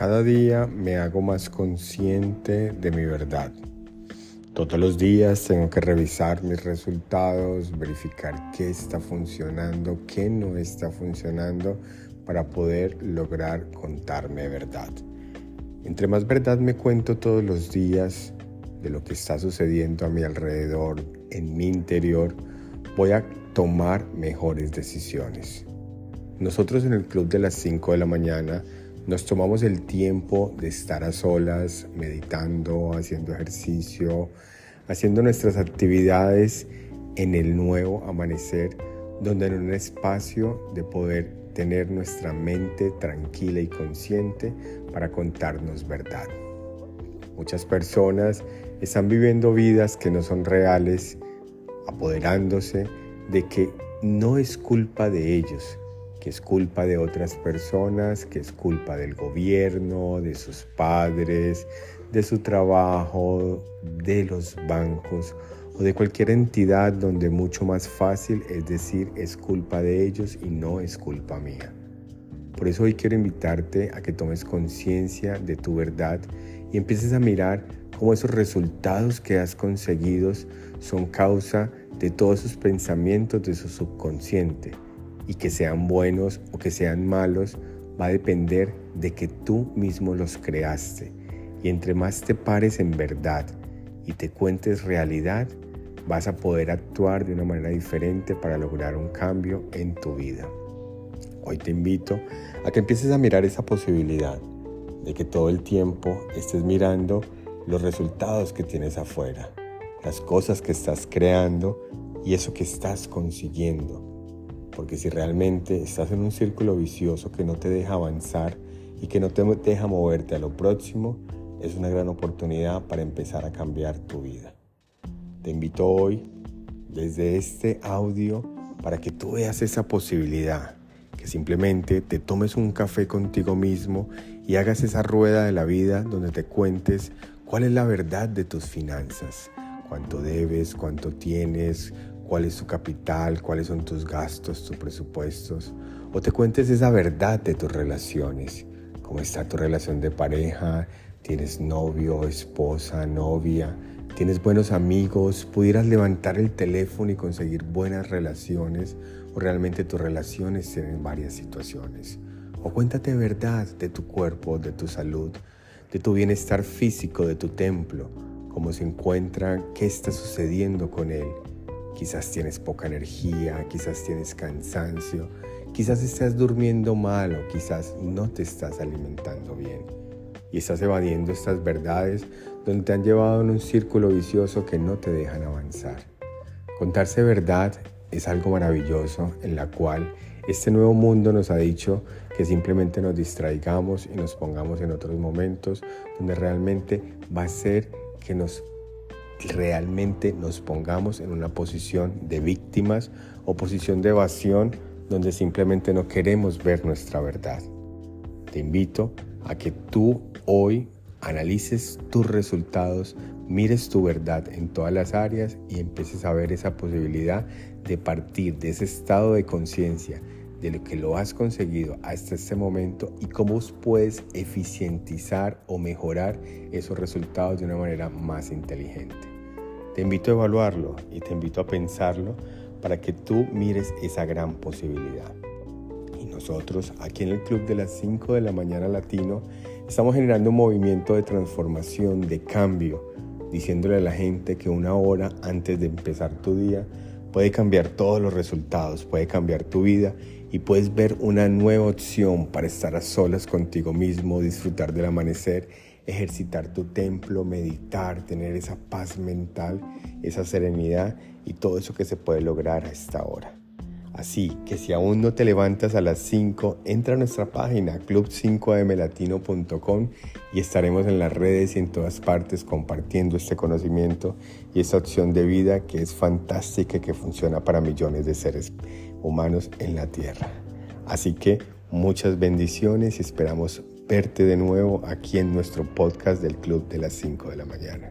Cada día me hago más consciente de mi verdad. Todos los días tengo que revisar mis resultados, verificar qué está funcionando, qué no está funcionando para poder lograr contarme verdad. Entre más verdad me cuento todos los días de lo que está sucediendo a mi alrededor, en mi interior, voy a tomar mejores decisiones. Nosotros en el club de las 5 de la mañana nos tomamos el tiempo de estar a solas, meditando, haciendo ejercicio, haciendo nuestras actividades en el nuevo amanecer, donde en un espacio de poder tener nuestra mente tranquila y consciente para contarnos verdad. Muchas personas están viviendo vidas que no son reales, apoderándose de que no es culpa de ellos, que es culpa de otras personas, que es culpa del gobierno, de sus padres, de su trabajo, de los bancos o de cualquier entidad donde mucho más fácil es decir es culpa de ellos y no es culpa mía. Por eso hoy quiero invitarte a que tomes conciencia de tu verdad y empieces a mirar cómo esos resultados que has conseguido son causa de todos esos pensamientos de su subconsciente y que sean buenos o que sean malos va a depender de que tú mismo los creaste. Y entre más te pares en verdad y te cuentes realidad, vas a poder actuar de una manera diferente para lograr un cambio en tu vida. Hoy te invito a que empieces a mirar esa posibilidad de que todo el tiempo estés mirando los resultados que tienes afuera, las cosas que estás creando y eso que estás consiguiendo porque si realmente estás en un círculo vicioso que no te deja avanzar y que no te deja moverte a lo próximo, es una gran oportunidad para empezar a cambiar tu vida. Te invito hoy desde este audio para que tú veas esa posibilidad, que simplemente te tomes un café contigo mismo y hagas esa rueda de la vida donde te cuentes cuál es la verdad de tus finanzas, cuánto debes, cuánto tienes, cuál es tu capital, cuáles son tus gastos, tus presupuestos, o te cuentes esa verdad de tus relaciones, cómo está tu relación de pareja, tienes novio, esposa, novia, tienes buenos amigos, pudieras levantar el teléfono y conseguir buenas relaciones, o realmente tus relaciones tienen varias situaciones. O cuéntate verdad de tu cuerpo, de tu salud, de tu bienestar físico, de tu templo, cómo se encuentra, qué está sucediendo con él Quizás tienes poca energía, quizás tienes cansancio, quizás estás durmiendo mal o quizás no te estás alimentando bien. Y estás evadiendo estas verdades donde te han llevado en un círculo vicioso que no te dejan avanzar. Contarse verdad es algo maravilloso en la cual este nuevo mundo nos ha dicho que simplemente nos distraigamos y nos pongamos en otros momentos donde realmente va a ser que nos realmente nos pongamos en una posición de víctimas o posición de evasión donde simplemente no queremos ver nuestra verdad. Te invito a que tú hoy analices tus resultados, mires tu verdad en todas las áreas y empieces a ver esa posibilidad de partir de ese estado de conciencia de lo que lo has conseguido hasta este momento y cómo puedes eficientizar o mejorar esos resultados de una manera más inteligente. Te invito a evaluarlo y te invito a pensarlo para que tú mires esa gran posibilidad. Y nosotros aquí en el Club de las 5 de la mañana latino estamos generando un movimiento de transformación, de cambio, diciéndole a la gente que una hora antes de empezar tu día puede cambiar todos los resultados, puede cambiar tu vida y puedes ver una nueva opción para estar a solas contigo mismo, disfrutar del amanecer ejercitar tu templo, meditar, tener esa paz mental, esa serenidad y todo eso que se puede lograr a esta hora. Así que si aún no te levantas a las 5, entra a nuestra página club5amlatino.com y estaremos en las redes y en todas partes compartiendo este conocimiento y esta opción de vida que es fantástica y que funciona para millones de seres humanos en la Tierra. Así que muchas bendiciones y esperamos verte de nuevo aquí en nuestro podcast del Club de las 5 de la mañana.